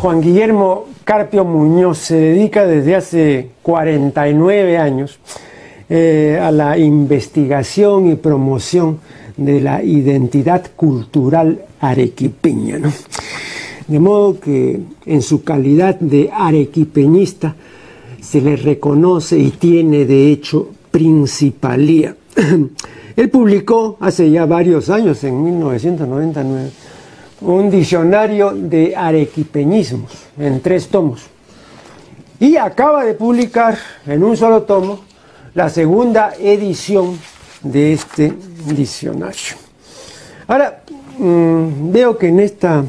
Juan Guillermo Carpio Muñoz se dedica desde hace 49 años eh, a la investigación y promoción de la identidad cultural arequipeña. De modo que en su calidad de arequipeñista se le reconoce y tiene de hecho principalía. Él publicó hace ya varios años, en 1999, un diccionario de arequipeñismos en tres tomos. Y acaba de publicar en un solo tomo la segunda edición de este diccionario. Ahora, mm, veo que en esta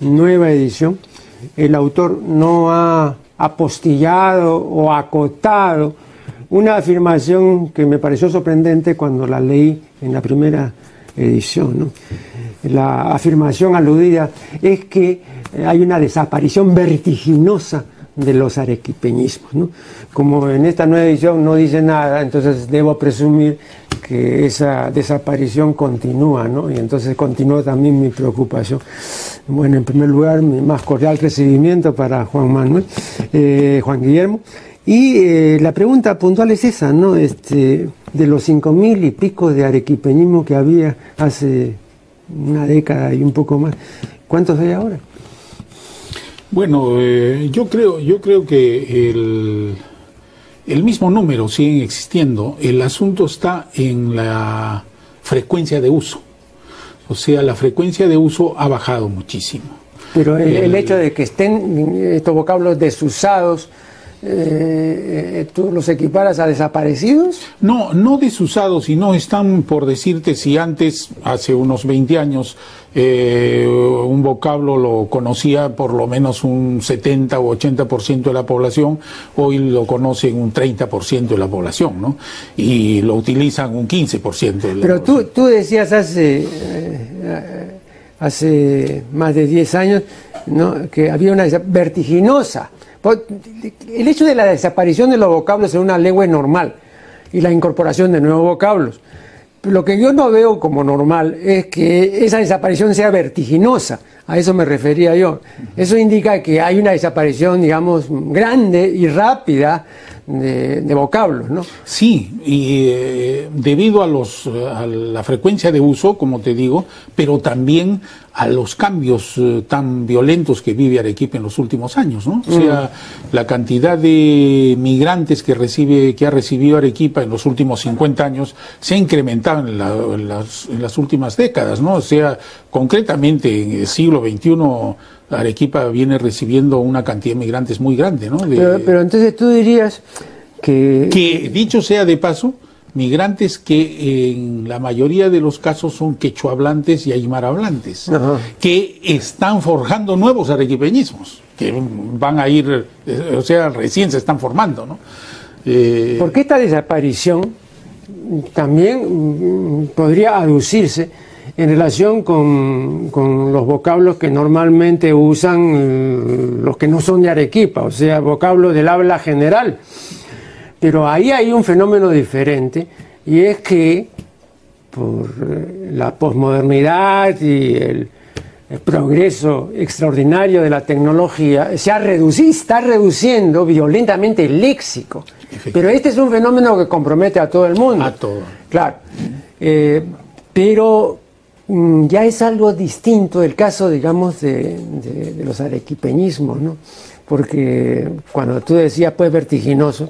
nueva edición el autor no ha apostillado o acotado una afirmación que me pareció sorprendente cuando la leí en la primera edición. la afirmación aludida es que hay una desaparición vertiginosa de los arequipeñismos. ¿no? Como en esta nueva edición no dice nada, entonces debo presumir que esa desaparición continúa, ¿no? y entonces continúa también mi preocupación. Bueno, en primer lugar, mi más cordial recibimiento para Juan Manuel, eh, Juan Guillermo. Y eh, la pregunta puntual es esa, ¿no? Este, de los cinco mil y pico de arequipeñismo que había hace una década y un poco más. ¿Cuántos hay ahora? Bueno, eh, yo creo, yo creo que el, el mismo número sigue existiendo. El asunto está en la frecuencia de uso. O sea, la frecuencia de uso ha bajado muchísimo. Pero el hecho de que estén estos vocablos desusados, eh, ¿tú los equiparas a desaparecidos? No, no desusados, sino están por decirte si antes, hace unos 20 años, eh, un vocablo lo conocía por lo menos un 70 o 80% de la población, hoy lo conocen un 30% de la población, ¿no? Y lo utilizan un 15% de la Pero tú, tú decías hace, eh, hace más de 10 años ¿no? que había una vertiginosa el hecho de la desaparición de los vocablos en una lengua es normal y la incorporación de nuevos vocablos. Lo que yo no veo como normal es que esa desaparición sea vertiginosa, a eso me refería yo. Eso indica que hay una desaparición, digamos, grande y rápida de, vocablos, ¿no? Sí, y eh, debido a, los, a la frecuencia de uso, como te digo, pero también a los cambios eh, tan violentos que vive Arequipa en los últimos años, ¿no? O sea, la cantidad de migrantes que recibe, que ha recibido Arequipa en los últimos 50 años se ha incrementado en, las, en las últimas décadas, ¿no? O sea, concretamente en el siglo XXI Arequipa viene recibiendo una cantidad de migrantes muy grande, ¿no? pero, entonces tú dirías que... Que dicho sea de paso, migrantes que en la mayoría de los casos son quechuablantes y aymarablantes, que están forjando nuevos arequipeñismos, que van a ir, o sea, recién se están formando, ¿no? Eh, Porque esta desaparición también mm, podría aducirse en relación con, los vocablos que normalmente usan eh, los que no son de Arequipa, o sea, vocablos del habla general. Pero ahí hay un fenómeno diferente y es que por eh, la posmodernidad y el, progreso extraordinario de la tecnología, se ha reducido, está reduciendo violentamente el léxico. Pero este es un fenómeno que compromete a todo el mundo. A todo. Claro. Eh, pero Mm, ya es algo distinto el caso, digamos, de, los arequipeñismos, ¿no? Porque cuando tú decías, pues, vertiginoso,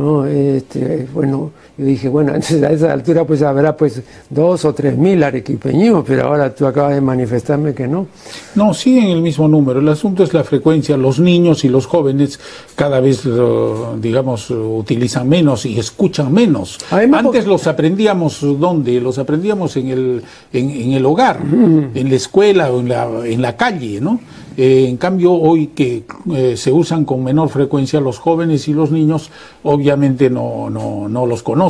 ¿no? Este, bueno, yo dije, bueno, entonces a esa altura pues habrá pues dos o tres mil arequipeños, pero ahora tú acabas de manifestarme que no. No, siguen el mismo número. El asunto es la frecuencia. Los niños y los jóvenes cada vez, digamos, utilizan menos y escuchan menos. Antes los aprendíamos, ¿dónde? Los aprendíamos en el, en, el hogar, en la escuela o en la, en la calle, ¿no? Eh, en cambio, hoy que eh, se usan con menor frecuencia los jóvenes y los niños, obviamente no, no, no los conocen.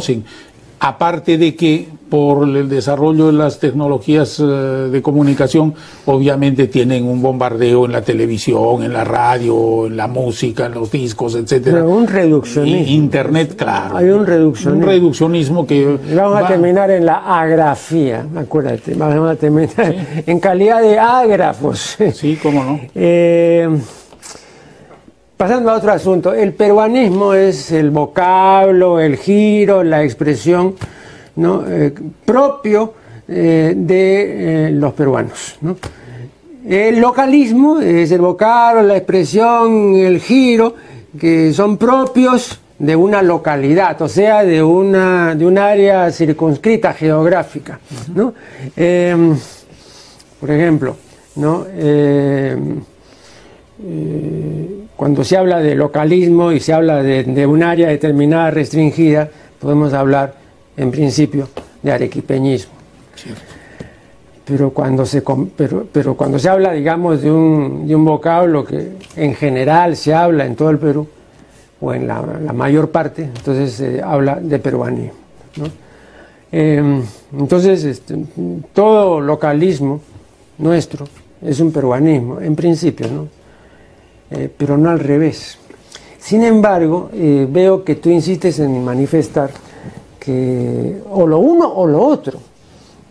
Aparte de que por el desarrollo de las tecnologías eh, de comunicación, obviamente tienen un bombardeo en la televisión, en la radio, en la música, en los discos, etcétera. Pero un reduccionismo. Internet, claro. Hay un reduccionismo. Un reduccionismo que. Vamos a terminar en la agrafía, acuérdate. Vamos a terminar en calidad de ágrafos. Sí, cómo no. Eh, pasando a otro asunto, el peruanismo es el vocablo, el giro, la expresión. Eh, propio eh, de eh, los peruanos. El localismo es el vocablo, la expresión, el giro, que son propios de una localidad, o sea, de una de un área circunscrita geográfica. Em, por ejemplo, ¿no? Em, cuando se habla de localismo y se habla de, un área determinada restringida, podemos hablar en principio, de arequipeñismo. Pero cuando, se, habla, digamos, de un, de un vocablo que en general se habla en todo el Perú, o en la, mayor parte, entonces se habla de peruanismo. Em, entonces, este, todo localismo nuestro es un peruanismo, en principio, ¿no? Eh, pero no al revés. Sin embargo, eh, veo que tú insistes en manifestar que o lo uno o lo otro.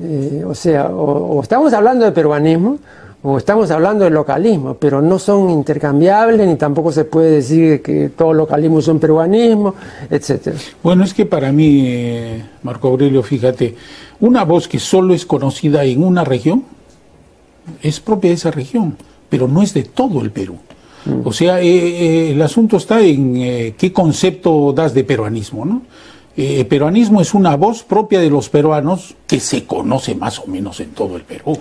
Eh, o sea, o, estamos hablando de peruanismo o estamos hablando de localismo, pero no son intercambiables ni tampoco se puede decir que todo localismo es un peruanismo, etcétera. Bueno, es que para mí, Marco Aurelio, fíjate, una voz que solo es conocida en una región es propia de esa región, pero no es de todo el Perú. O sea, eh, el asunto está en qué concepto das de peruanismo, ¿no? Eh, peruanismo es una voz propia de los peruanos que se conoce más o menos en todo el Perú.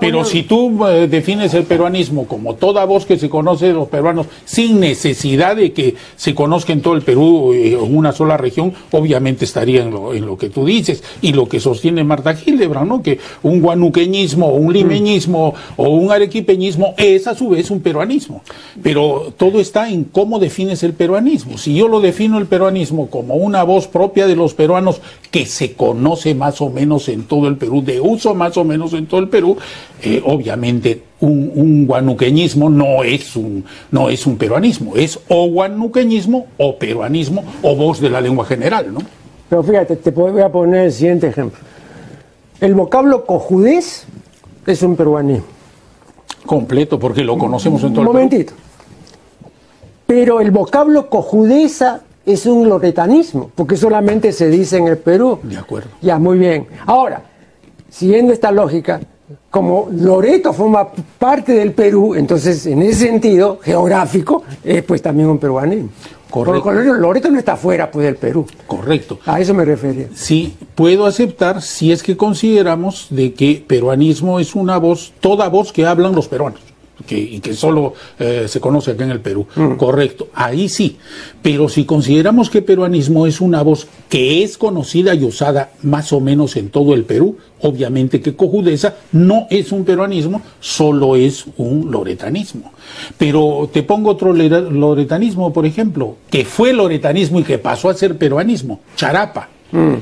Pero, si tú eh, defines el peruanismo como toda voz que se conoce de los peruanos sin necesidad de que se conozca en todo el Perú eh, en una sola región, obviamente estaría en lo, en lo, que tú dices y lo que sostiene Marta Gildebrand, ¿no? que un guanuqueñismo, un limeñismo o un arequipeñismo es a su vez un peruanismo. Pero todo está en cómo defines el peruanismo. Si yo lo defino el peruanismo como una voz propia propia de los peruanos que se conoce más o menos en todo el Perú, de uso más o menos en todo el Perú, eh, obviamente un, guanuqueñismo no es un, no es un peruanismo, es o guanuqueñismo o peruanismo o voz de la lengua general, ¿no? Pero fíjate, te voy a poner el siguiente ejemplo. El vocablo cojudez es un peruanismo. Completo, porque lo conocemos en todo el Perú. Un momentito. Pero el vocablo cojudeza es un loretanismo, porque solamente se dice en el Perú. De acuerdo. Ya, muy bien. Ahora, siguiendo esta lógica, como Loreto forma parte del Perú, entonces en ese sentido geográfico es pues también un peruanismo. Correcto. Loreto no está fuera pues, del Perú. Correcto. A eso me refería. Sí, puedo aceptar si es que consideramos de que peruanismo es una voz, toda voz que hablan los peruanos que, y que solo eh, se conoce acá en el Perú. Mm. Correcto, ahí sí. Pero si consideramos que peruanismo es una voz que es conocida y usada más o menos en todo el Perú, obviamente que cojudeza no es un peruanismo, solo es un loretanismo. Pero te pongo otro loretanismo, por ejemplo, que fue loretanismo y que pasó a ser peruanismo, charapa. Mm.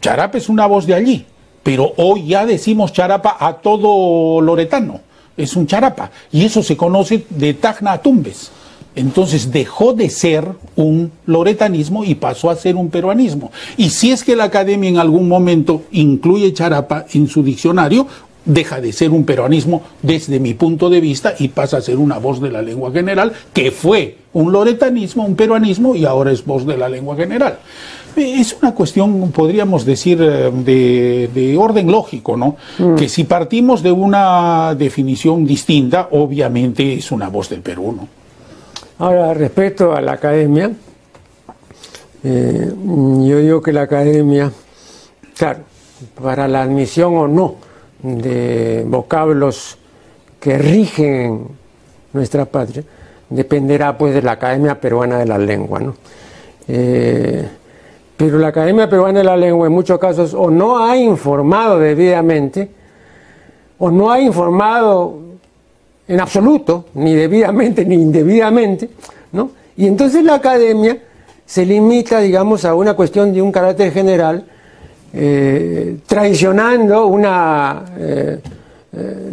Charapa es una voz de allí, pero hoy ya decimos charapa a todo loretano es un charapa, y eso se conoce de Tacna a Tumbes. Entonces dejó de ser un loretanismo y pasó a ser un peruanismo. Y si es que la academia en algún momento incluye charapa en su diccionario, deja de ser un peruanismo desde mi punto de vista y pasa a ser una voz de la lengua general, que fue un loretanismo, un peruanismo y ahora es voz de la lengua general. Es una cuestión, podríamos decir, eh, de, orden lógico, ¿no? Mm. Que si partimos de una definición distinta, obviamente es una voz del Perú, ¿no? Ahora, respecto a la academia, eh, yo digo que la academia, claro, para la admisión o no de vocablos que rigen nuestra patria, dependerá pues de la Academia Peruana de la Lengua, ¿no? Eh, pero la Academia Peruana de la Lengua en muchos casos o no ha informado debidamente, o no ha informado en absoluto, ni debidamente ni indebidamente, ¿no? Y entonces la academia se limita, digamos, a una cuestión de un carácter general eh, traicionando una eh,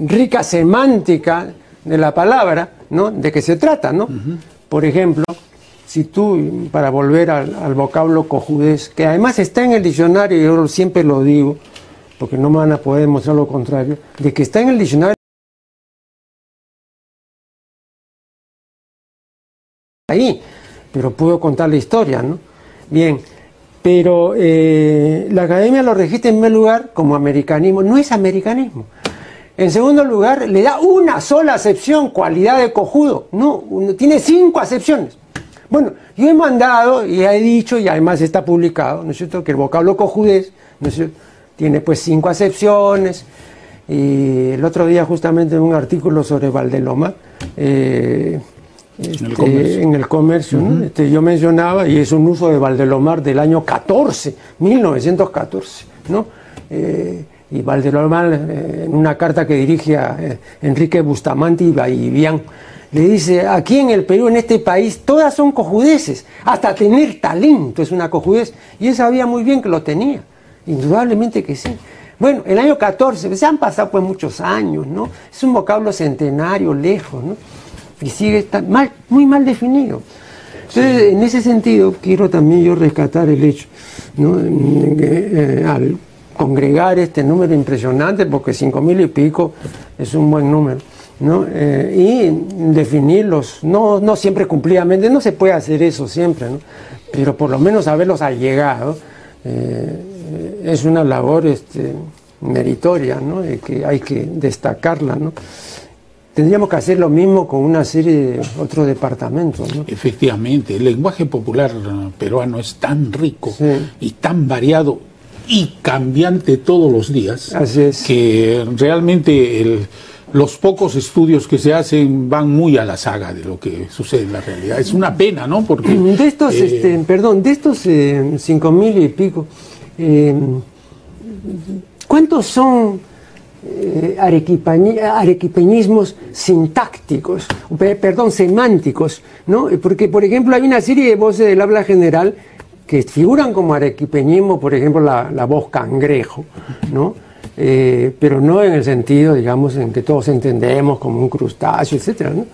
rica semántica de la palabra, ¿no? De qué se trata, ¿no? Por ejemplo, si tú, para volver al, vocablo cojudez, que además está en el diccionario, yo siempre lo digo, porque no me van a poder demostrar lo contrario, de que está en el diccionario ahí, pero puedo contar la historia, ¿no? Bien, pero eh, la academia lo registra en primer lugar como americanismo, no es americanismo. En segundo lugar, le da una sola acepción, cualidad de cojudo. No, tiene cinco acepciones. Bueno, yo he mandado y he dicho, y además está publicado, ¿no es cierto?, que el vocablo cojudez, ¿no es cierto?, tiene pues cinco acepciones. Y el otro día, justamente en un artículo sobre Valdeloma, eh, este, en el comercio, este, yo mencionaba, y es un uso de Valdelomar del año 14, 1914, ¿no? Eh, y Valdelomar, eh, en una carta que dirige a Enrique Bustamante y Baibián, le dice, aquí en el Perú, en este país, todas son cojudeces, hasta tener talento es una cojudez, y él sabía muy bien que lo tenía, indudablemente que sí. Bueno, el año 14, se han pasado pues muchos años, ¿no? Es un vocablo centenario, lejos, ¿no? Y sigue mal, muy mal definido. Entonces, en ese sentido, quiero también yo rescatar el hecho, ¿no? Eh, al congregar este número impresionante, porque cinco mil y pico es un buen número, ¿no? Eh, y definirlos, no, no siempre cumplidamente, no se puede hacer eso siempre, ¿no? pero por lo menos haberlos allegado eh, es una labor este, meritoria, ¿no? que hay que destacarla. ¿no? Tendríamos que hacer lo mismo con una serie de otros departamentos. ¿no? Efectivamente, el lenguaje popular peruano es tan rico y tan variado y cambiante todos los días, que realmente los pocos estudios que se hacen van muy a la saga de lo que sucede en la realidad. Es una pena, ¿no? Porque de estos, eh, este, perdón, de estos eh, cinco mil y pico, eh, ¿cuántos son arequipeñismos sintácticos, perdón, semánticos, ¿no? Porque, por ejemplo, hay una serie de voces del habla general que figuran como arequipeñismo, por ejemplo, la, voz cangrejo, ¿no? Eh, pero no en el sentido, digamos, en que todos entendemos como un crustáceo, etcétera, ¿no?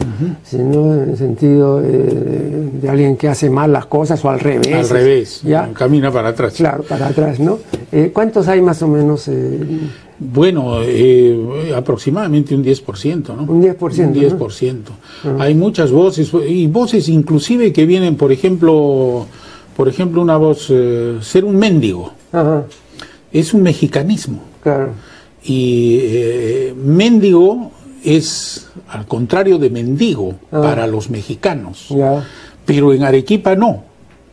sino en el sentido eh, de alguien que hace mal las cosas o al revés. Al revés, ¿ya? camina para atrás. Claro, para atrás, ¿no? Eh, ¿Cuántos hay más o menos? Bueno, aproximadamente un 10%, ¿no? Un 10%. Un 10%. Hay muchas voces, y voces inclusive que vienen, por ejemplo, por ejemplo, una voz, eh, ser un mendigo, es un mexicanismo. Y eh, mendigo es, al contrario de mendigo, ah. para los mexicanos. Pero en Arequipa no.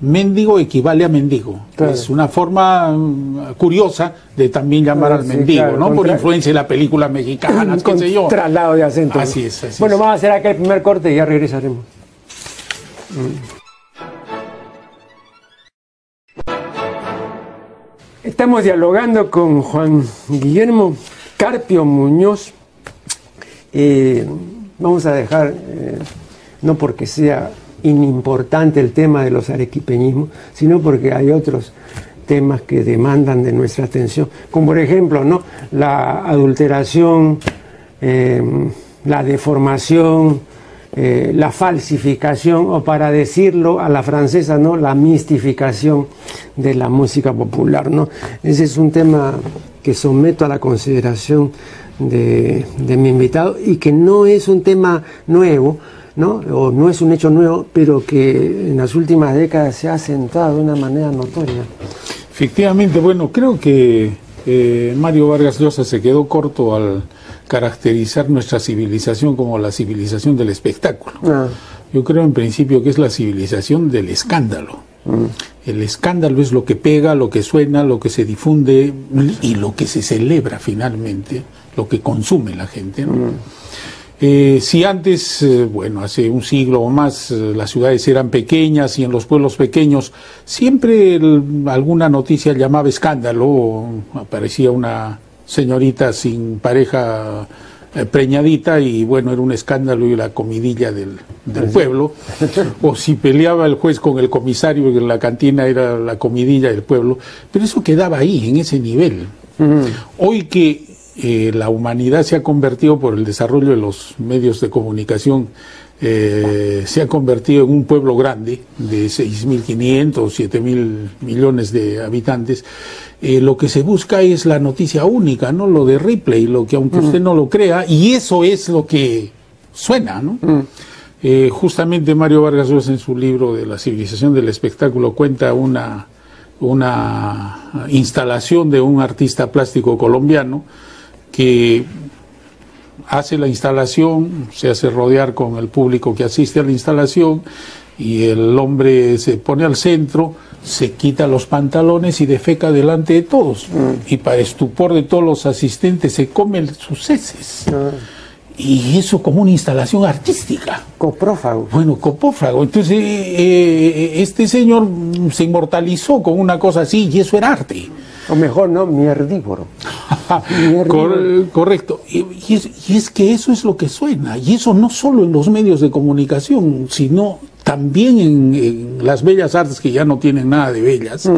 Mendigo equivale a mendigo. Es una forma mm, curiosa de también llamar al mendigo, ¿no? Por influencia de la película mexicana, qué sé yo. Traslado de acento. Así es, así Bueno, vamos a hacer acá el primer corte y ya regresaremos. Mm. Estamos dialogando con Juan Guillermo Carpio Muñoz. vamos a dejar, eh, no porque sea inimportante el tema de los arequipeñismos, sino porque hay otros temas que demandan de nuestra atención, como por ejemplo ¿no? la adulteración, eh, la deformación, eh, la falsificación o para decirlo a la francesa, ¿no? la mistificación de la música popular. ¿no? Ese es un tema que someto a la consideración de, mi invitado y que no es un tema nuevo, ¿no? o no es un hecho nuevo, pero que en las últimas décadas se ha acentuado de una manera notoria. Efectivamente, bueno, creo que eh, Mario Vargas Llosa se quedó corto al caracterizar nuestra civilización como la civilización del espectáculo. Ah. Yo creo en principio que es la civilización del escándalo. Mm. El escándalo es lo que pega, lo que suena, lo que se difunde y lo que se celebra finalmente, lo que consume la gente. Mm. Eh, si antes, eh, bueno, hace un siglo o más, eh, las ciudades eran pequeñas y en los pueblos pequeños siempre alguna noticia llamaba escándalo, aparecía una señorita sin pareja eh, preñadita y bueno, era un escándalo y la comidilla del, del pueblo. o si peleaba el juez con el comisario, en la cantina era la comidilla del pueblo. Pero eso quedaba ahí, en ese nivel. Hoy que eh, la humanidad se ha convertido por el desarrollo de los medios de comunicación, eh, se ha convertido en un pueblo grande de 6.500 o 7.000 millones de habitantes. Eh, lo que se busca es la noticia única, no lo de Ripley, lo que aunque usted no lo crea, y eso es lo que suena, ¿no? justamente Mario Vargas Llosa en su libro de la civilización del espectáculo cuenta una, una instalación de un artista plástico colombiano que hace la instalación, se hace rodear con el público que asiste a la instalación y el hombre se pone al centro, se quita los pantalones y defeca delante de todos. Mm. Y para estupor de todos los asistentes se come sus heces. Ah. Y eso como una instalación artística. Coprófago. Bueno, coprófago. Entonces, eh, eh, este señor se inmortalizó con una cosa así y eso era arte. O mejor, ¿no? Mierdívoro. correcto. Y, es, que eso es lo que suena. Y eso no solo en los medios de comunicación, sino también en, las bellas artes que ya no tienen nada de bellas, mm.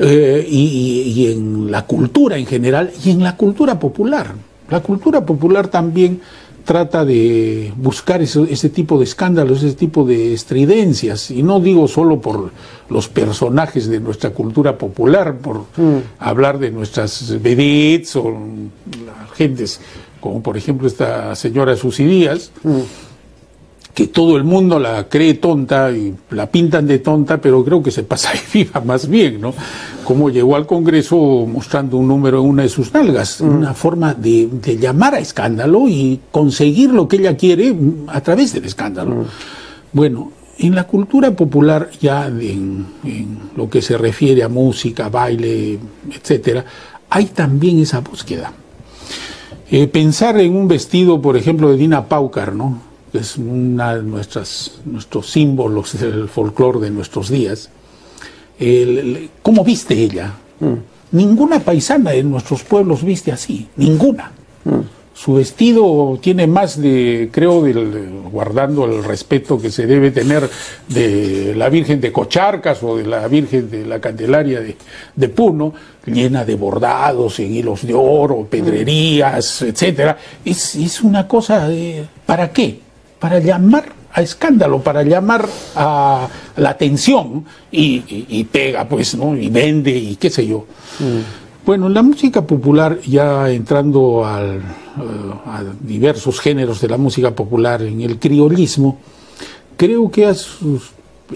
eh, y, en la cultura en general, y en la cultura popular. La cultura popular también trata de buscar ese, tipo de escándalos, ese tipo de estridencias, y no digo solo por los personajes de nuestra cultura popular, por mm. hablar de nuestras vedettes o las gentes, como por ejemplo esta señora Susi Díaz, mm que todo el mundo la cree tonta y la pintan de tonta, pero creo que se pasa de viva más bien, ¿no? Como llegó al Congreso mostrando un número en una de sus nalgas, mm. una forma de, llamar a escándalo y conseguir lo que ella quiere a través del escándalo. Mm. Bueno, en la cultura popular, ya en, lo que se refiere a música, baile, etcétera, hay también esa búsqueda. Eh, pensar en un vestido, por ejemplo, de Dina Paucar, ¿no? Es una de nuestras, nuestros símbolos del folclore de nuestros días. ¿Cómo viste ella? Mm. Ninguna paisana en nuestros pueblos viste así, ninguna. Mm. Su vestido tiene más de, creo, guardando el respeto que se debe tener de la Virgen de Cocharcas o de la Virgen de la Candelaria de, Puno, llena de bordados en hilos de oro, pedrerías, etcétera. Es, es una cosa de, ¿para qué? Para llamar a escándalo, para llamar a la atención y, pega, pues, ¿no? Y vende y qué sé yo. Mm. Bueno, la música popular, ya entrando al, eh, a diversos géneros de la música popular, en el criollismo, creo que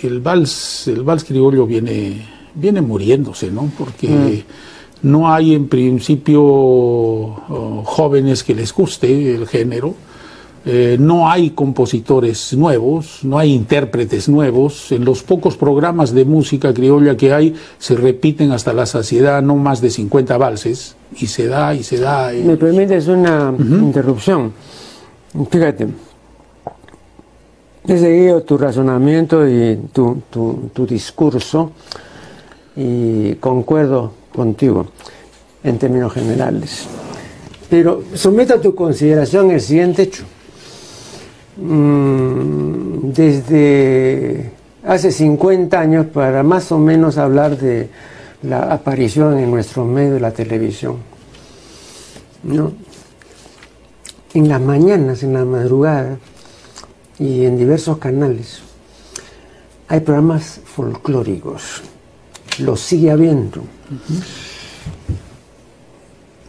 el vals, el vals criollo viene, viene muriéndose, ¿no? Porque mm. no hay en principio oh, jóvenes que les guste el género eh, no hay compositores nuevos, no hay intérpretes nuevos. En los pocos programas de música criolla que hay se repiten hasta la saciedad no más de 50 valses y se da y se da. Me permites una interrupción. Fíjate, he seguido tu razonamiento y tu, tu discurso y concuerdo contigo en términos generales. Pero someto a tu consideración el siguiente hecho. Mm, desde hace 50 años para más o menos hablar de la aparición en nuestro medio de la televisión. ¿no? En las mañanas, en la madrugada y en diversos canales hay programas folclóricos, los sigue habiendo.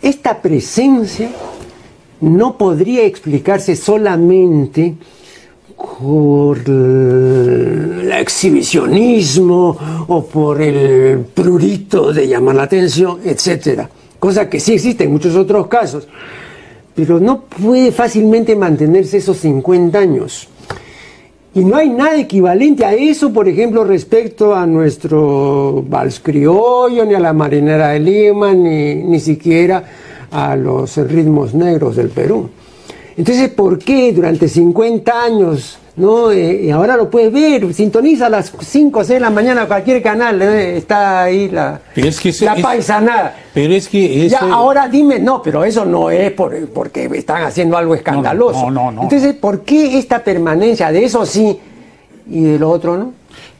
Esta presencia no podría explicarse solamente por el exhibicionismo o por el prurito de llamar la atención, etcétera, cosa que sí existe en muchos otros casos, pero no puede fácilmente mantenerse esos 50 años. Y no hay nada equivalente a eso, por ejemplo, respecto a nuestro vals criollo, ni a la marinera de Lima, ni, ni siquiera a los ritmos negros del Perú. Entonces, ¿por qué durante 50 años ¿no? Eh, y ahora lo puedes ver, sintoniza a las 5 o 6 de la mañana cualquier canal, ¿eh? está ahí la, es que la paisanada. Pero es que Ya, ahora dime, no, pero eso no es por, porque están haciendo algo escandaloso. No, no, no, Entonces, ¿por qué esta permanencia de eso sí y de lo otro no?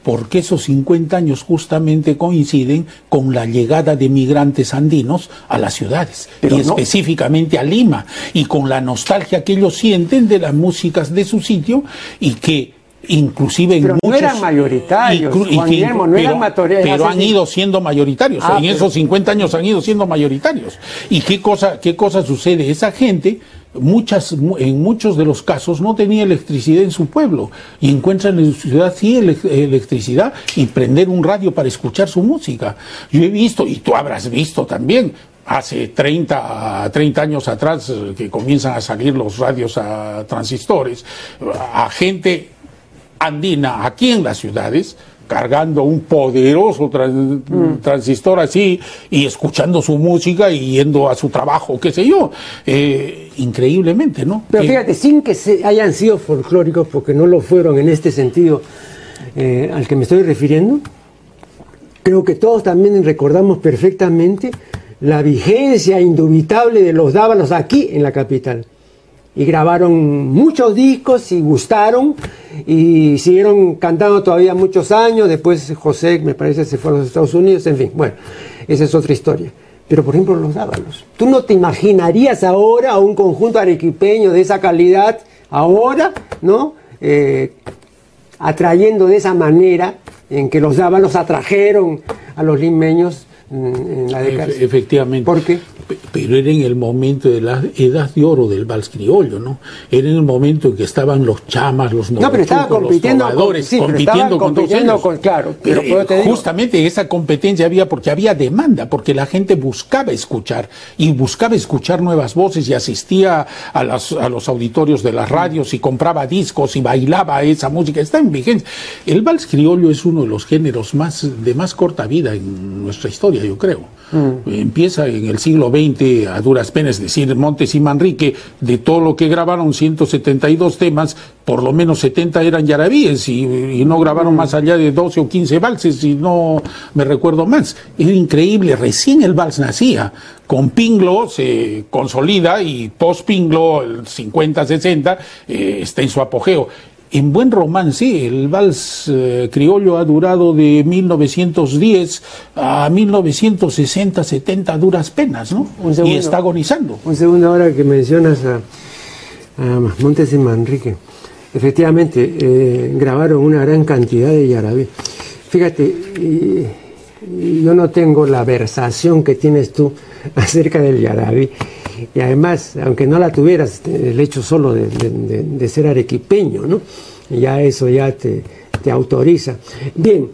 Porque esos 50 años justamente coinciden con la llegada de migrantes andinos a las ciudades, y específicamente a Lima, y con la nostalgia que ellos sienten de las músicas de su sitio y que inclusive pero no eran mayoritarios, Juan no eran pero han ido siendo mayoritarios, ah, en esos 50 años han ido siendo mayoritarios. ¿Y qué cosa, qué cosa sucede? Esa gente muchas, en muchos de los casos no tenía electricidad en su pueblo y encuentran en su ciudad sí electricidad y prender un radio para escuchar su música. Yo he visto, y tú habrás visto también, hace 30, 30 años atrás eh, que comienzan a salir los radios a transistores, a gente andina aquí en las ciudades, cargando un poderoso mm. transistor así y escuchando su música y yendo a su trabajo, qué sé yo. Eh, increíblemente, ¿no? Pero fíjate, sin que se hayan sido folclóricos, porque no lo fueron en este sentido eh, al que me estoy refiriendo, creo que todos también recordamos perfectamente la vigencia indubitable de los dávalos aquí en la capital y grabaron muchos discos y gustaron y siguieron cantando todavía muchos años. Después José, me parece, se fue a los Estados Unidos. En fin, bueno, esa es otra historia. Pero por ejemplo, los dávalos. ¿Tú no te imaginarías ahora a un conjunto arequipeño de esa calidad, ahora, ¿no? Eh, atrayendo de esa manera en que los dávalos atrajeron a los limeños en la década. Efectivamente. ¿Por qué? pero era en el momento de la edad de oro del vals criollo, ¿no? Era en el momento en que estaban los chamas, los no, pero estaba compitiendo los con, sí, compitiendo con todos ellos. claro, pero, eh, justamente esa competencia había porque había demanda, porque la gente buscaba escuchar y buscaba escuchar nuevas voces y asistía a, las, a los auditorios de las radios y compraba discos y bailaba esa música. Está en vigencia. El vals criollo es uno de los géneros más de más corta vida en nuestra historia, yo creo. Mm. Empieza en el siglo XX a duras penas, es decir, Montes y Manrique, de todo lo que grabaron, 172 temas, por lo menos 70 eran yarabíes y, no grabaron mm. más allá de 12 o 15 valses, y no me recuerdo más. Era increíble, recién el vals nacía. Con Pinglo se consolida y post-Pinglo, el 50-60, eh, está en su apogeo en buen romance, el vals eh, criollo ha durado de 1910 a 1960, 70 duras penas, ¿no? y está agonizando. Un segundo ahora que mencionas a, Montes y Manrique. Efectivamente, eh, grabaron una gran cantidad de yarabí. Fíjate, yo no tengo la versación que tienes tú acerca del yarabí. Y además, aunque no la tuvieras, el hecho solo de, ser arequipeño, ¿no? Ya eso ya te, autoriza. Bien,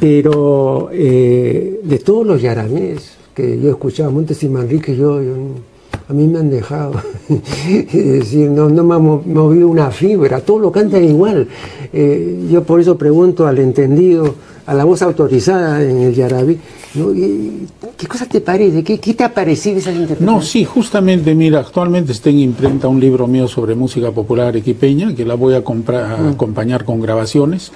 pero eh, de todos los yaramés que yo escuchaba, Montes y Manrique, yo, a mí me han dejado. es decir, no, me ha movido una fibra, todos lo cantan igual. Eh, yo por eso pregunto al entendido, a la voz autorizada en el yarabí, ¿Qué cosa te parece? ¿Qué, te ha parecido esa interpretación? No, sí, justamente, mira, actualmente está en imprenta un libro mío sobre música popular arequipeña, que la voy a, comprar, mm. acompañar con grabaciones,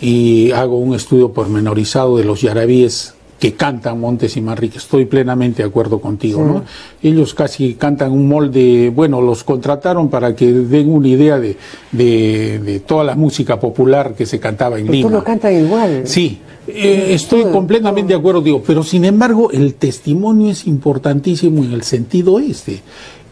y hago un estudio pormenorizado de los yarabíes que cantan Montes y Manrique. Estoy plenamente de acuerdo contigo, ¿no? Ellos casi cantan un molde, bueno, los contrataron para que den una idea de, de, toda la música popular que se cantaba en Lima. Tú lo cantas igual. Sí, eh, estoy completamente de acuerdo, digo, pero sin embargo el testimonio es importantísimo en el sentido este.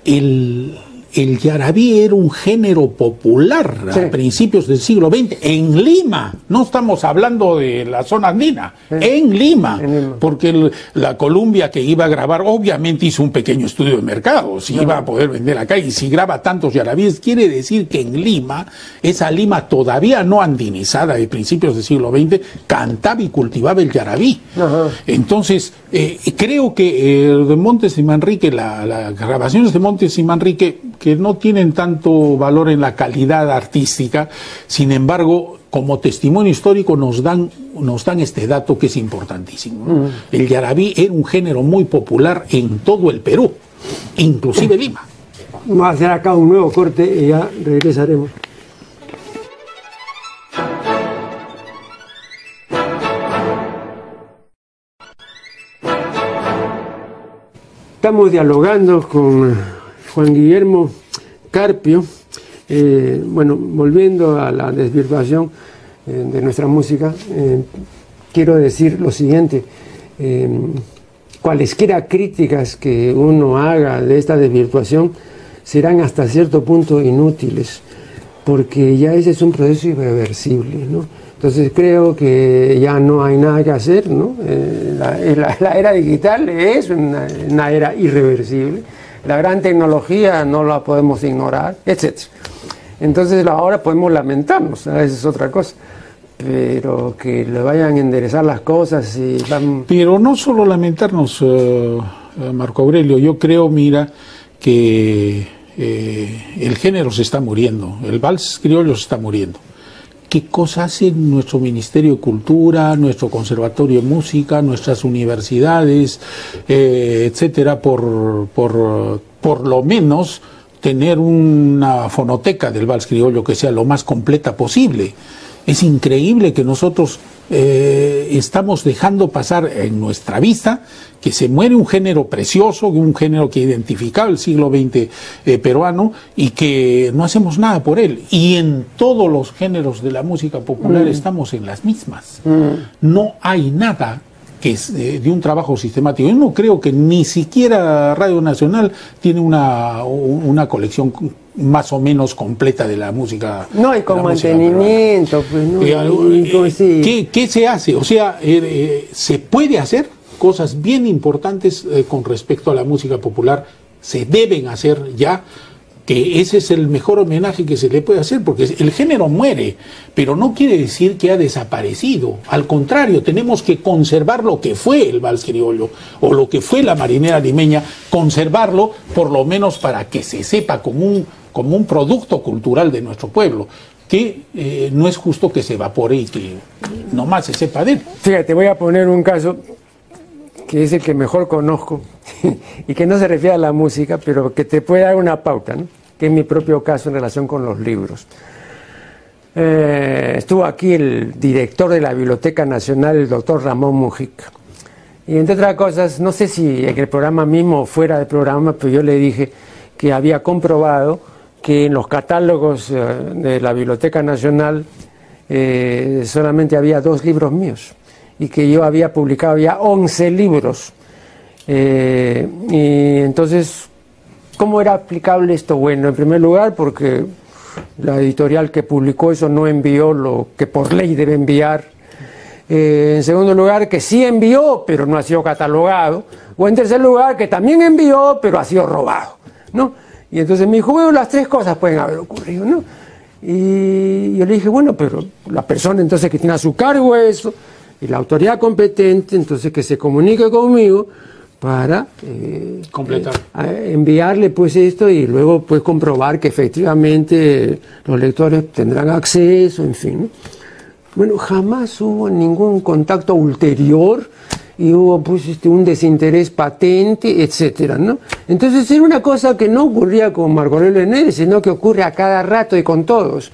El, el yarabí era un género popular a principios del siglo XX en Lima. No estamos hablando de la zona andina, en, Lima, porque la Columbia que iba a grabar obviamente hizo un pequeño estudio de mercado, si iba a poder vender acá y si graba tantos yarabíes quiere decir que en Lima, esa Lima todavía no andinizada de principios del siglo XX, cantaba y cultivaba el yarabí. Entonces, eh, creo que eh, de Montes y Manrique, las grabaciones de Montes y Manrique que no tienen tanto valor en la calidad artística, sin embargo, como testimonio histórico nos dan, nos dan este dato que es importantísimo. Mm. El yarabí era un género muy popular en todo el Perú, inclusive mm. Lima. Vamos a hacer acá un nuevo corte y ya regresaremos. Estamos dialogando con Juan Guillermo Carpio. Eh, bueno, volviendo a la desvirtuación eh, de nuestra música, eh, quiero decir lo siguiente. cualesquiera críticas que uno haga de esta desvirtuación serán hasta cierto punto inútiles, porque ya ese es un proceso irreversible, ¿no? Entonces creo que ya no hay nada que hacer, ¿no? la, era digital es una, era irreversible la gran tecnología no la podemos ignorar, etc. Entonces ahora podemos lamentarnos, esa es otra cosa. Pero que le vayan a enderezar las cosas y van... Pero no solo lamentarnos, eh, Marco Aurelio, yo creo, mira, que eh, el género se está muriendo, el vals criollo se está muriendo qué cosa hace nuestro Ministerio de Cultura, nuestro Conservatorio de Música, nuestras universidades, eh, etcétera, por, por, por lo menos tener una fonoteca del vals criollo que sea lo más completa posible. Es increíble que nosotros eh, estamos dejando pasar en nuestra vista que se muere un género precioso, un género que identificaba el siglo XX eh, peruano y que no hacemos nada por él. Y en todos los géneros de la música popular mm. estamos en las mismas. Mm. No hay nada que es eh, de un trabajo sistemático. Yo no creo que ni siquiera Radio Nacional tiene una, una colección más o menos completa de la música. No, y con mantenimiento, pues no. ¿qué, ¿qué, se hace? O sea, eh, eh, se puede hacer cosas bien importantes con respecto a la música popular, se deben hacer ya que ese es el mejor homenaje que se le puede hacer, porque el género muere, pero no quiere decir que ha desaparecido. Al contrario, tenemos que conservar lo que fue el vals criollo o lo que fue la marinera limeña, conservarlo por lo menos para que se sepa como un, como un producto cultural de nuestro pueblo que eh, no es justo que se evapore y que nomás se sepa de él. Fíjate, voy a poner un caso que es el que mejor conozco y que no se refiere a la música, pero que te puede dar una pauta. ¿no? que es mi propio caso en relación con los libros. Eh, estuvo aquí el director de la Biblioteca Nacional, el doctor Ramón Mujica. Y entre otras cosas, no sé si en el programa mismo o fuera del programa, pero yo le dije que había comprobado que en los catálogos eh, de la Biblioteca Nacional eh, solamente había dos libros míos y que yo había publicado ya 11 libros. y entonces ¿Cómo era aplicable esto? Bueno, en primer lugar, porque la editorial que publicó eso no envió lo que por ley debe enviar. Eh, en segundo lugar, que sí envió, pero no ha sido catalogado. O en tercer lugar, que también envió, pero ha sido robado. ¿no? Y entonces me dijo, bueno, las tres cosas pueden haber ocurrido. ¿no? Y yo le dije, bueno, pero la persona entonces que tiene a su cargo eso, y la autoridad competente, entonces que se comunique conmigo para eh, completar eh, enviarle pues esto y luego pues comprobar que efectivamente los lectores tendrán acceso en fin bueno jamás hubo ningún contacto ulterior y hubo pues este, un desinterés patente etcétera no entonces era una cosa que no ocurría con Marco Aurelio sino que ocurre a cada rato y con todos.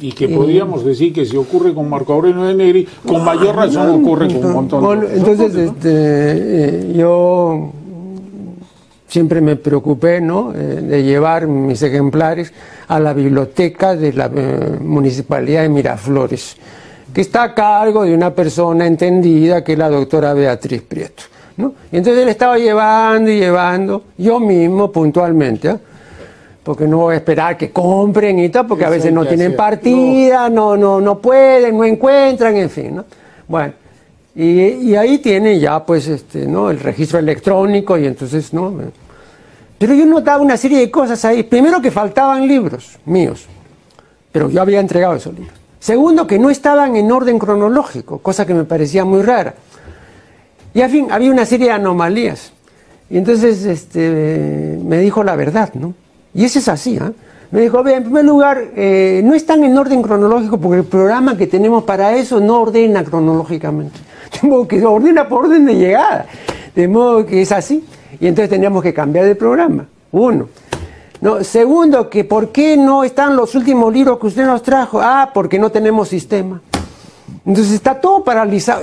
Y que podríamos decir que si ocurre con Marco Aurelio de Negri, con mayor razón ocurre con un montón de Entonces, este, eh, yo siempre me preocupé ¿no? Eh, de llevar mis ejemplares a la biblioteca de la eh, Municipalidad de Miraflores, que está a cargo de una persona entendida que es la doctora Beatriz Prieto. ¿no? Y entonces él estaba llevando y llevando, yo mismo puntualmente porque no voy a esperar que compren y tal, porque a veces no tienen partida, no. no, no, pueden, no encuentran, en fin, ¿no? Bueno, y, ahí tienen ya pues este, ¿no? el registro electrónico y entonces, ¿no? Pero yo notaba una serie de cosas ahí. Primero que faltaban libros míos, pero yo había entregado esos libros. Segundo, que no estaban en orden cronológico, cosa que me parecía muy rara. Y al fin, había una serie de anomalías. Y entonces este, me dijo la verdad, ¿no? Y eso es así, ¿eh? Me dijo, en primer lugar, eh, no están en orden cronológico porque el programa que tenemos para eso no ordena cronológicamente. De modo que ordena por orden de llegada. De modo que es así. Y entonces tendríamos que cambiar de programa. Uno. No, segundo, que ¿por qué no están los últimos libros que usted nos trajo? Ah, porque no tenemos sistema. Entonces está todo paralizado.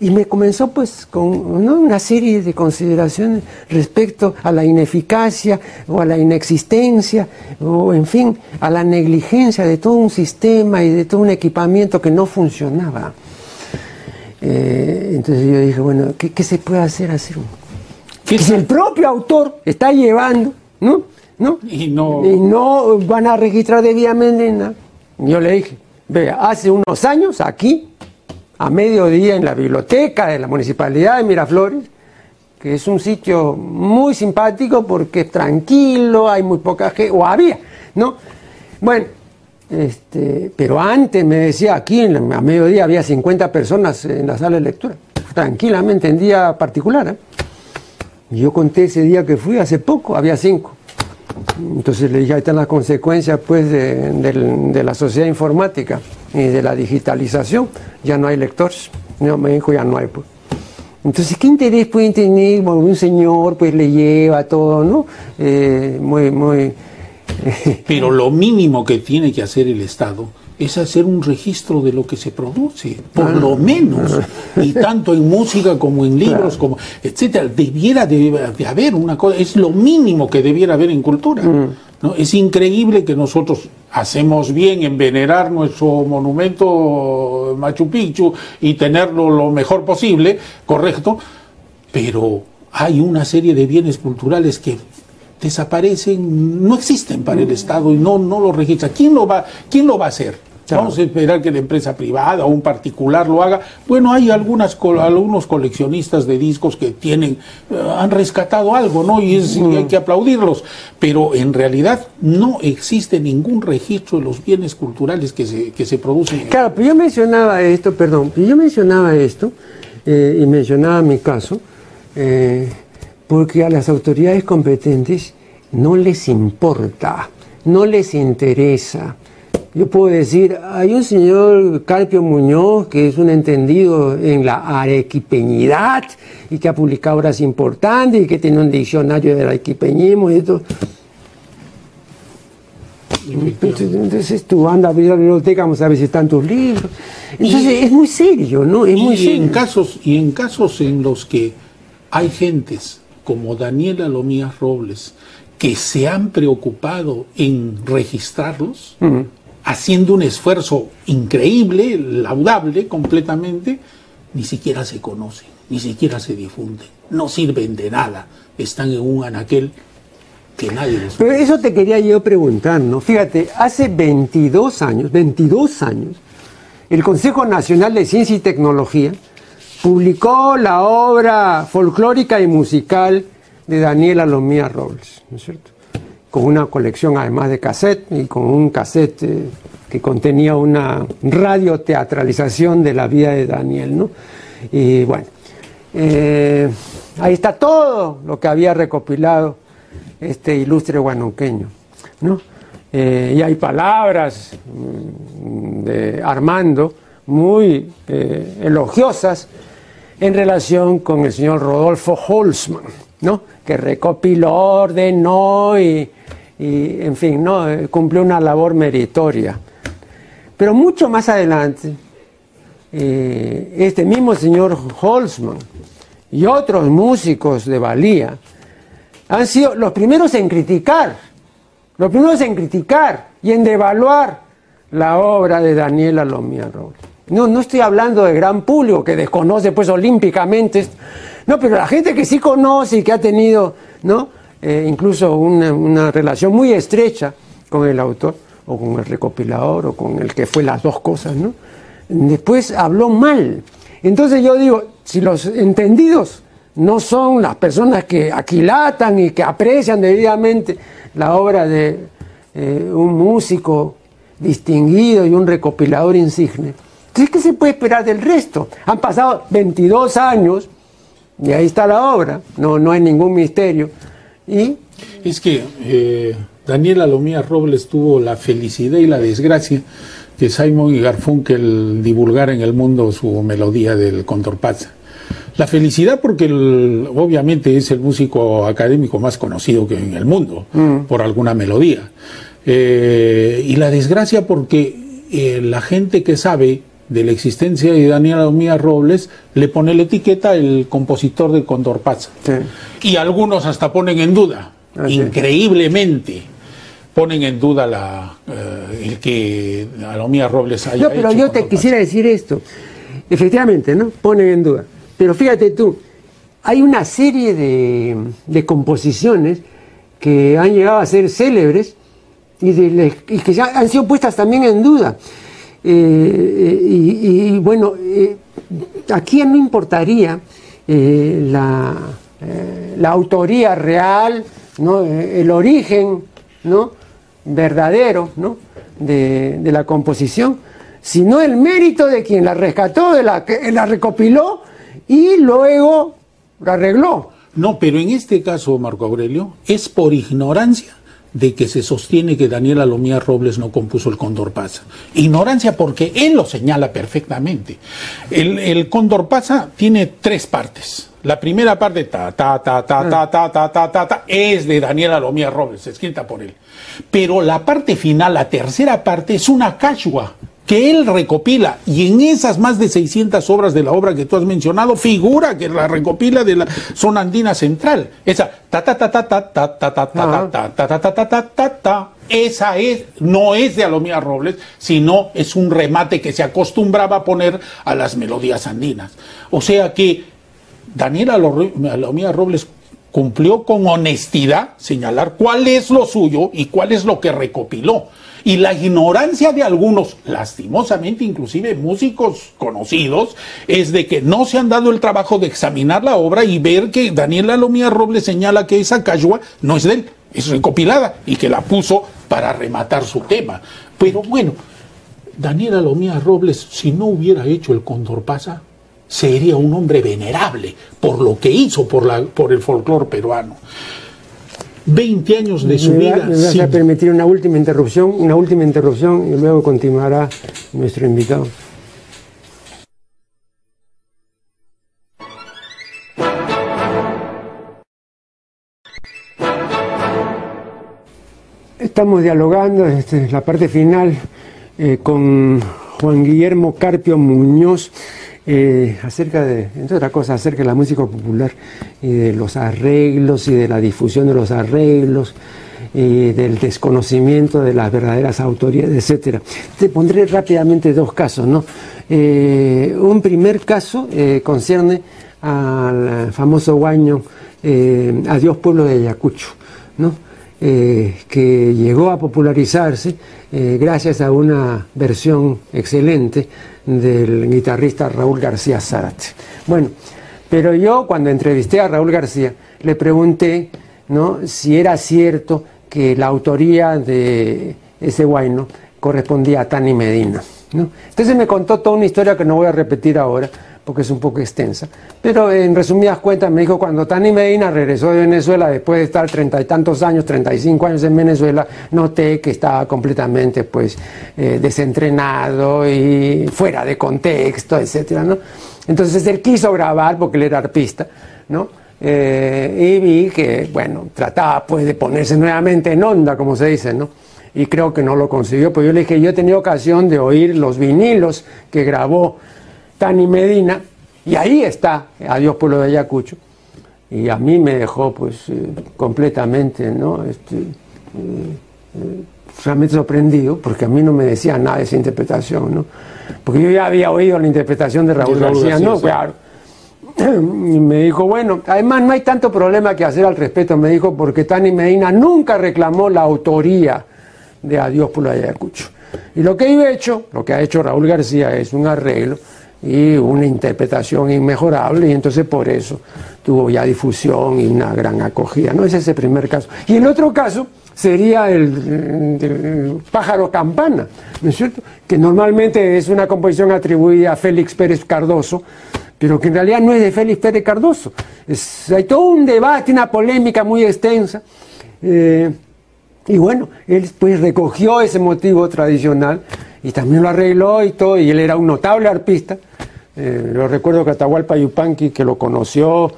y me comenzó pues con una serie de consideraciones respecto a la ineficacia o a la inexistencia o en fin a la negligencia de todo un sistema y de todo un equipamiento que no funcionaba. Eh, entonces yo dije, bueno, ¿qué, se puede hacer así? Que si el propio autor está llevando, ¿no? ¿No? Y, no... y no van a registrar debidamente nada. Yo le dije, vea, hace unos años aquí a mediodía en la biblioteca de la Municipalidad de Miraflores, que es un sitio muy simpático porque es tranquilo, hay muy poca gente, o había, ¿no? Bueno, este, pero antes me decía aquí a mediodía había 50 personas en la sala de lectura, tranquilamente en día particular. ¿eh? Y yo conté ese día que fui, hace poco, había cinco. Entonces le dije, ahí están las consecuencias pues, de, la sociedad informática y de la digitalización. Ya no hay lectores. No, me dijo, ya no hay. Pues. Entonces, ¿qué interés puede tener? un señor pues le lleva todo, ¿no? Eh, muy, muy... Pero lo mínimo que tiene que hacer el Estado es hacer un registro de lo que se produce, por lo menos, y tanto en música como en libros, como etcétera, debiera de, haber una cosa, es lo mínimo que debiera haber en cultura. Mm. ¿no? Es increíble que nosotros hacemos bien en venerar nuestro monumento Machu Picchu y tenerlo lo mejor posible, correcto, pero hay una serie de bienes culturales que desaparecen, no existen para el mm. Estado y no, no lo registra. ¿Quién lo va, quién lo va a hacer? Vamos a esperar que la empresa privada o un particular lo haga. Bueno, hay algunas algunos coleccionistas de discos que tienen eh, han rescatado algo, ¿no? Y, es, hay que aplaudirlos, pero en realidad no existe ningún registro de los bienes culturales que se, que se producen. Claro, pero yo mencionaba esto, perdón, yo mencionaba esto eh, y mencionaba mi caso eh, porque a las autoridades competentes no les importa, no les interesa yo puedo decir, hay un señor Carpio Muñoz que es un entendido en la arequipeñidad y que ha publicado obras importantes y que tiene un diccionario del arequipeñismo y esto. Entonces, tú andas a abrir la biblioteca, vamos a ver si están tus libros. Entonces es muy serio, ¿no? Es muy En casos, y en casos en los que hay gentes como Daniela Lomías Robles que se han preocupado en registrarlos, haciendo un esfuerzo increíble, laudable completamente, ni siquiera se conocen, ni siquiera se difunden, no sirven de nada, están en un anaquel que nadie les... Pero eso te quería yo preguntar, ¿no? Fíjate, hace 22 años, 22 años, el Consejo Nacional de Ciencia y Tecnología publicó la obra folclórica y musical de Daniela Lomía Robles, ¿no es cierto? con una colección además de cassette y con un cassette eh, que contenía una radioteatralización de la vida de Daniel, ¿no? Y bueno, eh, ahí está todo lo que había recopilado este ilustre guanuqueño, ¿no? Eh, y hay palabras mm, de Armando muy elogiosas en relación con el señor Rodolfo Holzman, ¿no? que recopiló, ordenó y en fin, ¿no? Cumplió una labor meritoria. Pero mucho más adelante, eh, este mismo señor Holzman y otros músicos de valía han sido los primeros en criticar, los primeros en criticar y en devaluar la obra de Daniela Lomía Robles. No, no estoy hablando de gran público que desconoce pues olímpicamente, no, pero la gente que sí conoce y que ha tenido, ¿no? Eh, incluso una, relación muy estrecha con el autor o con el recopilador o con el que fue las dos cosas, ¿no? Después habló mal. Entonces yo digo, si los entendidos no son las personas que aquilatan y que aprecian debidamente la obra de eh, un músico distinguido y un recopilador insigne, entonces ¿qué se puede esperar del resto? Han pasado 22 años y ahí está la obra, no, no hay ningún misterio. ¿Y? Es que eh, Daniela Lomía Robles tuvo la felicidad y la desgracia que Simon y Garfunkel divulgaran en el mundo su melodía del Condorpaz. La felicidad porque obviamente es el músico académico más conocido que en el mundo mm. por alguna melodía. Eh, y la desgracia porque eh, la gente que sabe de la existencia de Daniel Alomía Robles, le pone la etiqueta el compositor de Condor Paz. Y algunos hasta ponen en duda, increíblemente, ponen en duda la, eh, el que Alomía Robles haya No, pero yo te quisiera decir esto. Efectivamente, ¿no? Ponen en duda. Pero fíjate tú, hay una serie de, de composiciones que han llegado a ser célebres y, que ya han sido puestas también en duda. Eh, eh, y, bueno, eh, aquí no importaría la, la, autoría real, ¿no? el origen ¿no? verdadero ¿no? De, de, la composición, sino el mérito de quien la rescató, de la, que la recopiló y luego la arregló. No, pero en este caso, Marco Aurelio, es por ignorancia de que se sostiene que Daniel Alomía Robles no compuso el Cóndor Pasa. Ignorancia porque él lo señala perfectamente. El, Cóndor Pasa tiene tres partes. La primera parte, ta, ta, ta, ta, ta, ta, ta, ta, ta, ta, es de Daniel Alomía Robles, escrita por él. Pero la parte final, la tercera parte, es una cachua que él recopila y en esas más de 600 obras de la obra que tú has mencionado figura que la recopila de la zona andina central esa ta ta ta ta ta ta ta ta ta ta ta ta ta ta ta ta esa es no es de Alomía Robles sino es un remate que se acostumbraba a poner a las melodías andinas o sea que Daniel Alomía Robles cumplió con honestidad señalar cuál es lo suyo y cuál es lo que recopiló y la ignorancia de algunos, lastimosamente inclusive músicos conocidos, es de que no se han dado el trabajo de examinar la obra y ver que Daniel Alomía Robles señala que esa cayua no es de él, es recopilada y que la puso para rematar su tema. Pero bueno, Daniel Alomía Robles, si no hubiera hecho el Condor Pasa, sería un hombre venerable por lo que hizo por, la, por el folclore peruano. 20 años de su vida. Me vas a permitir una última interrupción, una última interrupción y luego continuará nuestro invitado. Estamos dialogando, la parte final, eh, con Juan Guillermo Carpio Muñoz. Eh, acerca de, entre otras cosas, acerca de la música popular y de los arreglos y de la difusión de los arreglos y del desconocimiento de las verdaderas autoridades, etc. Te pondré rápidamente dos casos. ¿no? Eh, un primer caso eh, concierne al famoso guaño Adiós Pueblo de Ayacucho, ¿no? Que llegó a popularizarse gracias a una versión excelente del guitarrista Raúl García Zárate. Bueno, pero yo cuando entrevisté a Raúl García le pregunté ¿no? si era cierto que la autoría de ese guayno correspondía a Tani Medina. ¿no? Entonces me contó toda una historia que no voy a repetir ahora, porque es un poco extensa. Pero en resumidas cuentas me dijo, cuando Tani Medina regresó de Venezuela, después de estar treinta y tantos años, treinta y cinco años en Venezuela, noté que estaba completamente pues eh, desentrenado y fuera de contexto, etcétera, ¿no? Entonces él quiso grabar, porque él era arpista, ¿no? Eh, y vi que, bueno, trataba pues de ponerse nuevamente en onda, como se dice, ¿no? Y creo que no lo consiguió, pues yo le dije, yo he tenido ocasión de oír los vinilos que grabó Tani Medina, y ahí está Adiós Pueblo de Ayacucho. Y a mí me dejó pues eh, completamente, ¿no? Este, eh, eh, realmente sorprendido, porque a mí no me decía nada de esa interpretación, ¿no? Porque yo ya había oído la interpretación de Raúl, García, ¿no? Claro. Y me dijo, bueno, además no hay tanto problema que hacer al respecto, me dijo, porque Tani Medina nunca reclamó la autoría de Adiós Pueblo de Ayacucho. Y lo que he hecho, lo que ha hecho Raúl García es un arreglo y una interpretación inmejorable y entonces por eso tuvo ya difusión y una gran acogida. ¿no? Ese es el primer caso. Y el otro caso sería el, pájaro campana, ¿no es cierto? Que normalmente es una composición atribuida a Félix Pérez Cardoso, pero que en realidad no es de Félix Pérez Cardoso. hay todo un debate, una polémica muy extensa. Eh, y bueno, él pues recogió ese motivo tradicional y también lo arregló y todo, y él era un notable arpista. Eh, lo recuerdo que Atahualpa Yupanqui, que lo conoció,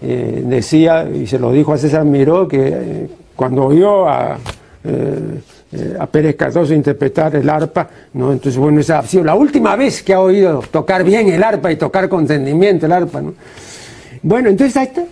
eh, decía, y se lo dijo a César Miró, que eh, cuando oyó a eh, eh, a Pérez Cardoso interpretar el arpa, ¿no? Entonces, bueno, esa ha sido la última vez que ha oído tocar bien el arpa y tocar con entendimiento el arpa, ¿no? Bueno, entonces ahí está.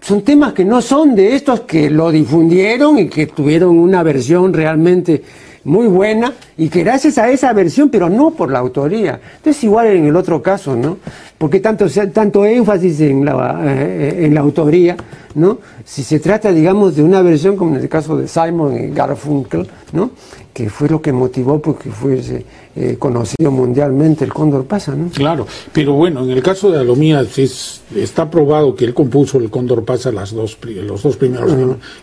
Son temas que no son de estos que lo difundieron y que tuvieron una versión realmente muy buena y que gracias a esa versión, pero no por la autoría. Entonces igual en el otro caso, ¿no? Porque tanto, tanto énfasis en la, eh, en la autoría, ¿no? Si se trata, digamos, de una versión como en el caso de Simon y Garfunkel, ¿no? Que fue lo que motivó porque fuese eh, conocido mundialmente el Cóndor Pasa, ¿no? Claro, pero bueno, en el caso de Alomía es, está probado que él compuso el Cóndor Pasa las dos, los dos primeros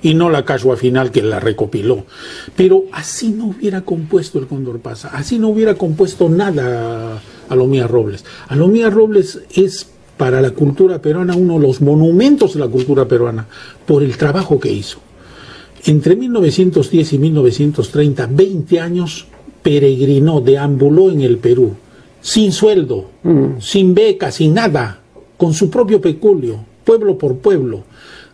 y no la casual final que la recopiló. Pero así no hubiera compuesto el Cóndor Pasa, así no hubiera compuesto nada Alomía Robles. Alomía Robles es para la cultura peruana uno de los monumentos de la cultura peruana por el trabajo que hizo. Entre 1910 y 1930, 20 años, peregrinó, deambuló en el Perú, sin sueldo, mm. sin beca, sin nada, con su propio peculio, pueblo por pueblo,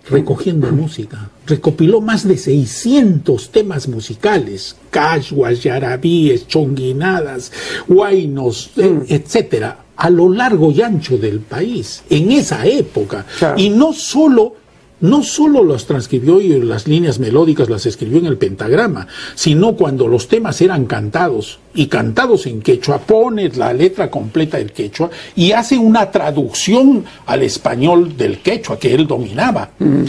recogiendo música. Recopiló más de 600 temas musicales, cachuas, yarabíes, chonguinadas, guainos, eh, mm. etcétera, a lo largo y ancho del país, en esa época. Y no solo no solo las transcribió y las líneas melódicas las escribió en el pentagrama, sino cuando los temas eran cantados y cantados en quechua, pone la letra completa del quechua y hace una traducción al español del quechua que él dominaba. Mm.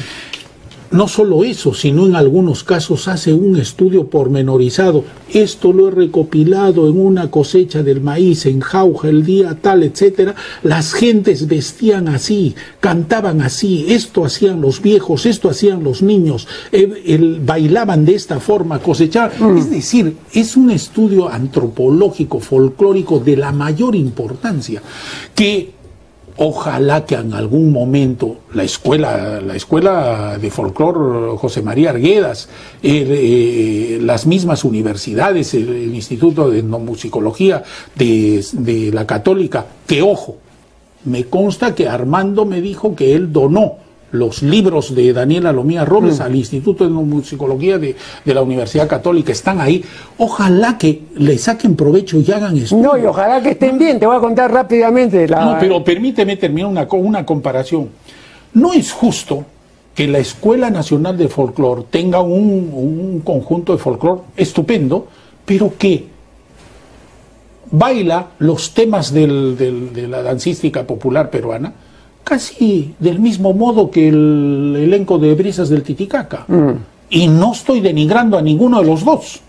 No solo eso, sino en algunos casos hace un estudio pormenorizado. Esto lo he recopilado en una cosecha del maíz en Jauja el día tal, etcétera. Las gentes vestían así, cantaban así, esto hacían los viejos, esto hacían los niños, eh, bailaban de esta forma, cosechaban. Mm. Es decir, es un estudio antropológico, folclórico de la mayor importancia que Ojalá que en algún momento la escuela, la escuela de folclor José María Arguedas, eh, las mismas universidades, el, Instituto de Musicología de, de la Católica, que ojo, me consta que Armando me dijo que él donó los libros de Daniela Lomía Robles mm. al Instituto de Musicología de, de, la Universidad Católica, están ahí. Ojalá que le saquen provecho y hagan eso. No, y ojalá que estén bien, te voy a contar rápidamente. La... No, pero permíteme terminar una, una comparación. No es justo que la Escuela Nacional de Folclor tenga un, un conjunto de folclor estupendo, pero que baila los temas del, del, de la dancística popular peruana, casi del mismo modo que el elenco de Brisas del Titicaca. Mm. Y no estoy denigrando a ninguno de los dos.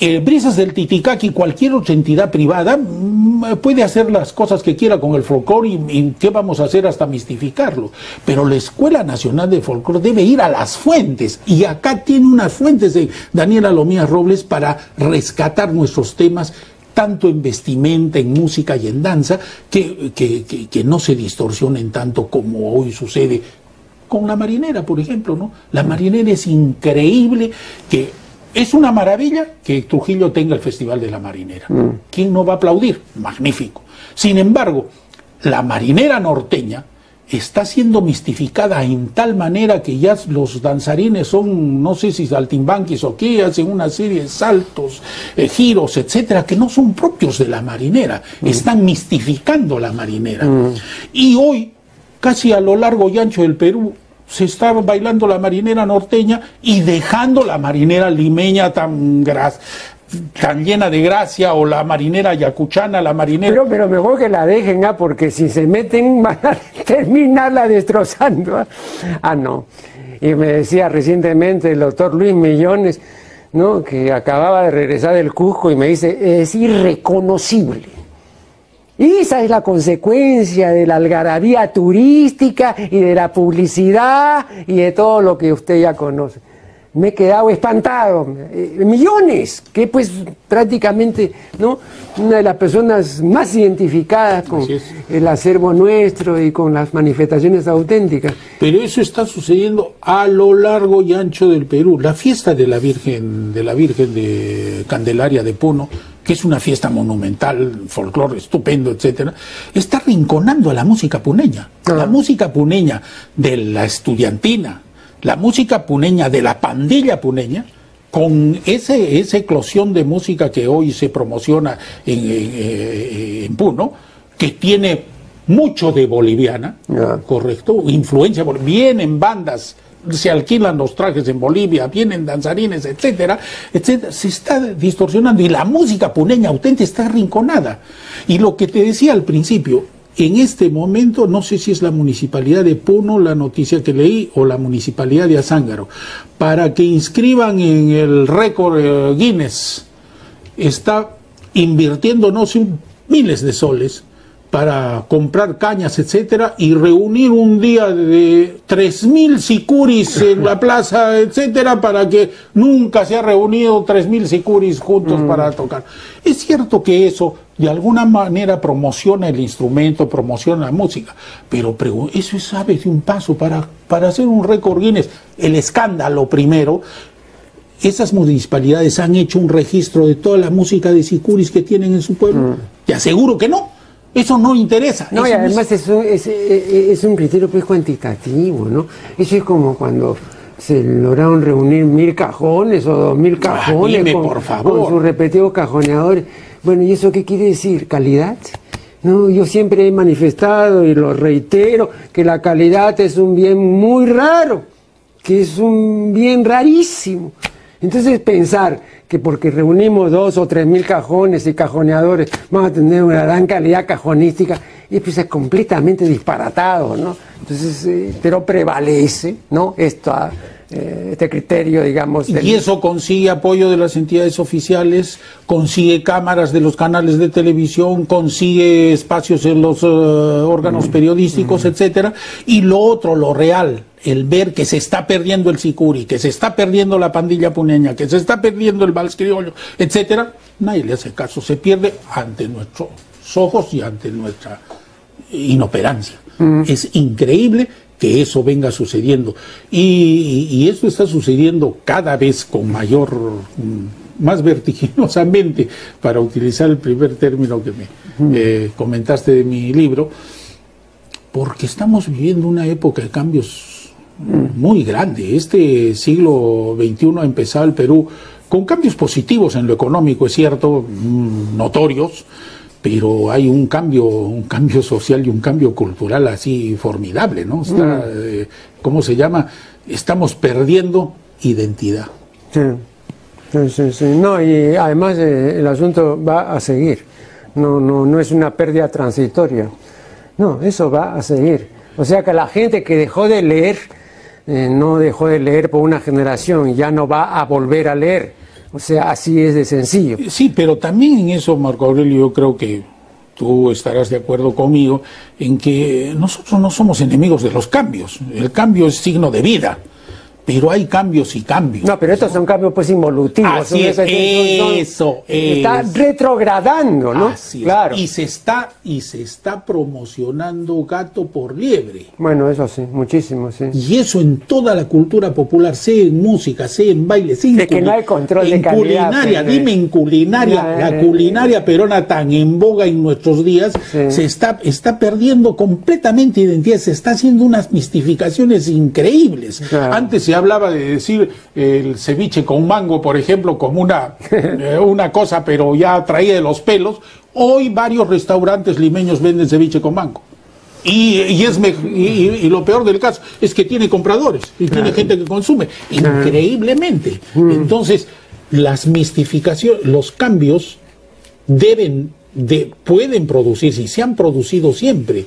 El Brisas del Titicaca y cualquier otra entidad privada mm, puede hacer las cosas que quiera con el folclore y, qué vamos a hacer hasta mistificarlo. Pero la Escuela Nacional de Folclore debe ir a las fuentes y acá tiene unas fuentes de Daniela Lomía Robles para rescatar nuestros temas tanto en vestimenta, en música y en danza, que, que, no se distorsionen tanto como hoy sucede con la marinera, por ejemplo, ¿no? La marinera es increíble que es una maravilla que Trujillo tenga el Festival de la Marinera. Mm. ¿Quién no va a aplaudir? Magnífico. Sin embargo, la marinera norteña está siendo mistificada en tal manera que ya los danzarines son, no sé si saltimbanquis o qué, hacen una serie de saltos, eh, giros, etcétera, que no son propios de la marinera, mm. están mistificando la marinera. Mm. Y hoy, casi a lo largo y ancho del Perú, se está bailando la marinera norteña y dejando la marinera limeña tan gras, tan llena de gracia o la marinera yacuchana, la marinera... Pero, pero mejor que la dejen, ¿ah? porque si se meten van a terminarla destrozando. ¿ah? ah, no. Y me decía recientemente el doctor Luis Millones, ¿no? que acababa de regresar del Cusco y me dice, es irreconocible. Y esa es la consecuencia de la algarabía turística y de la publicidad y de todo lo que usted ya conoce me he quedado espantado. Eh, millones, que pues prácticamente, ¿no? Una de las personas más identificadas con el acervo nuestro y con las manifestaciones auténticas. Pero eso está sucediendo a lo largo y ancho del Perú. La fiesta de la Virgen, de la Virgen de Candelaria de Puno, que es una fiesta monumental, folclore estupendo, etcétera, está rinconando a la música puneña. La ah. música puneña de la estudiantina, la música puneña de la pandilla puneña, con ese, esa eclosión de música que hoy se promociona en, en, eh, en Puno, que tiene mucho de boliviana, correcto, influencia, vienen bandas se alquilan los trajes en Bolivia, vienen danzarines, etcétera, etcétera, se está distorsionando y la música puneña auténtica está arrinconada. Y lo que te decía al principio, en este momento, no sé si es la municipalidad de Puno, la noticia que leí, o la municipalidad de Azángaro, para que inscriban en el récord eh, Guinness, está invirtiendo, no sé, miles de soles para comprar cañas, etcétera, y reunir un día de 3.000 sicuris en la plaza, etcétera, para que nunca se ha reunido 3.000 sicuris juntos para tocar. Es cierto que eso de alguna manera promociona el instrumento, promociona la música, pero eso es, ¿sabes? Un paso para, para hacer un récord Guinness. El escándalo primero esas municipalidades han hecho un registro de toda la música de sicuris que tienen en su pueblo. Te aseguro que no. Eso no interesa. No, y además es, un, es, es, un criterio pues cuantitativo, ¿no? Eso es como cuando se lograron reunir mil cajones o dos mil cajones con, por favor. con sus repetidos cajoneadores. Bueno, ¿y eso qué quiere decir? ¿Calidad? No, yo siempre he manifestado y lo reitero que la calidad es un bien muy raro, que es un bien rarísimo. Entonces pensar que porque reunimos dos o tres mil cajones y cajoneadores vamos a tener una gran calidad cajonística, y pues es completamente disparatado, ¿no? Entonces, eh, pero prevalece, ¿no? Esto, eh, este criterio, digamos. Y eso consigue apoyo de las entidades oficiales, consigue cámaras de los canales de televisión, consigue espacios en los eh, órganos mm. periodísticos, mm. etcétera. Y lo otro, lo real, el ver que se está perdiendo el sicuri, que se está perdiendo la pandilla puneña, que se está perdiendo el vals criollo, etcétera, nadie le hace caso, se pierde ante nuestros ojos y ante nuestra inoperancia. Mm. Es increíble que eso venga sucediendo. Y, y, eso está sucediendo cada vez con mayor, mm, más vertiginosamente, para utilizar el primer término que me eh, comentaste de mi libro, porque estamos viviendo una época de cambios muy grande. Este siglo XXI ha empezado el Perú con cambios positivos en lo económico, es cierto, mm, notorios, pero hay un cambio, un cambio social y un cambio cultural así formidable, ¿no? Está, mm. eh, ¿Cómo se llama? Estamos perdiendo identidad. Sí. Sí, sí, No, y además eh, el asunto va a seguir. No, no, no es una pérdida transitoria. No, eso va a seguir. O sea que la gente que dejó de leer eh, no dejó de leer por una generación, ya no va a volver a leer. O sea, así es de sencillo. Sí, pero también en eso, Marco Aurelio, yo creo que tú estarás de acuerdo conmigo en que nosotros no somos enemigos de los cambios. El cambio es signo de vida pero hay cambios y cambios. No, pero estos son cambios pues involutivos. Así es, eso, Está retrogradando, ¿no? Así claro. Y se está y se está promocionando gato por liebre. Bueno, eso sí, muchísimo, sí. Y eso en toda la cultura popular, sea en música, sea en baile, sea en, que no hay control en de culinaria, pues, dime en culinaria, la culinaria peruana tan en boga en nuestros días se está está perdiendo completamente identidad, se está haciendo unas mistificaciones increíbles. Antes se hablaba de decir el ceviche con mango, por ejemplo, como una, eh, una cosa, pero ya traída de los pelos. Hoy varios restaurantes limeños venden ceviche con mango. Y, y es y, lo peor del caso es que tiene compradores y tiene gente que consume increíblemente. Mm. Entonces, las mistificaciones, los cambios deben de pueden producirse y se han producido siempre.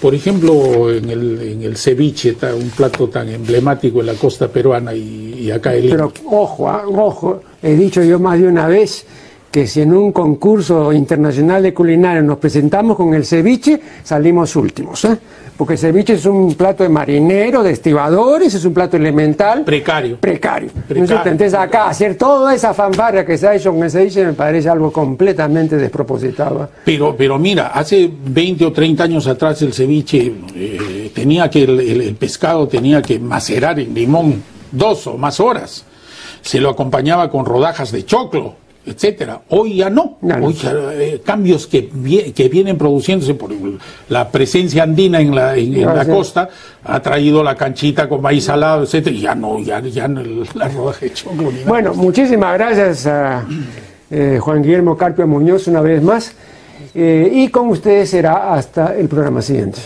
Por ejemplo, en el, en el ceviche, un plato tan emblemático en la costa peruana y, acá en Pero ojo, ah, ojo, he dicho yo más de una vez que si en un concurso internacional de culinaria nos presentamos con el ceviche, salimos últimos. ¿eh? Porque el ceviche es un plato de marinero, de estibadores, es un plato elemental. Precario. Precario. Entonces, acá hacer toda esa fanfarria que se ha hecho con el ceviche me parece algo completamente despropositado. Pero, pero mira, hace 20 o 30 años atrás el ceviche eh, tenía que, el pescado tenía que macerar en limón dos o más horas. Se lo acompañaba con rodajas de choclo etcétera. Hoy ya no. Hoy ya, eh, cambios que, que vienen produciéndose por la presencia andina en la, en, en la sí. costa ha traído la canchita con maíz salado, etcétera, y ya no, ya, ya no la rodaje de nada. Bueno, muchísimas gracias a eh, Juan Guillermo Carpio Muñoz una vez más. Eh, y con ustedes será hasta el programa siguiente.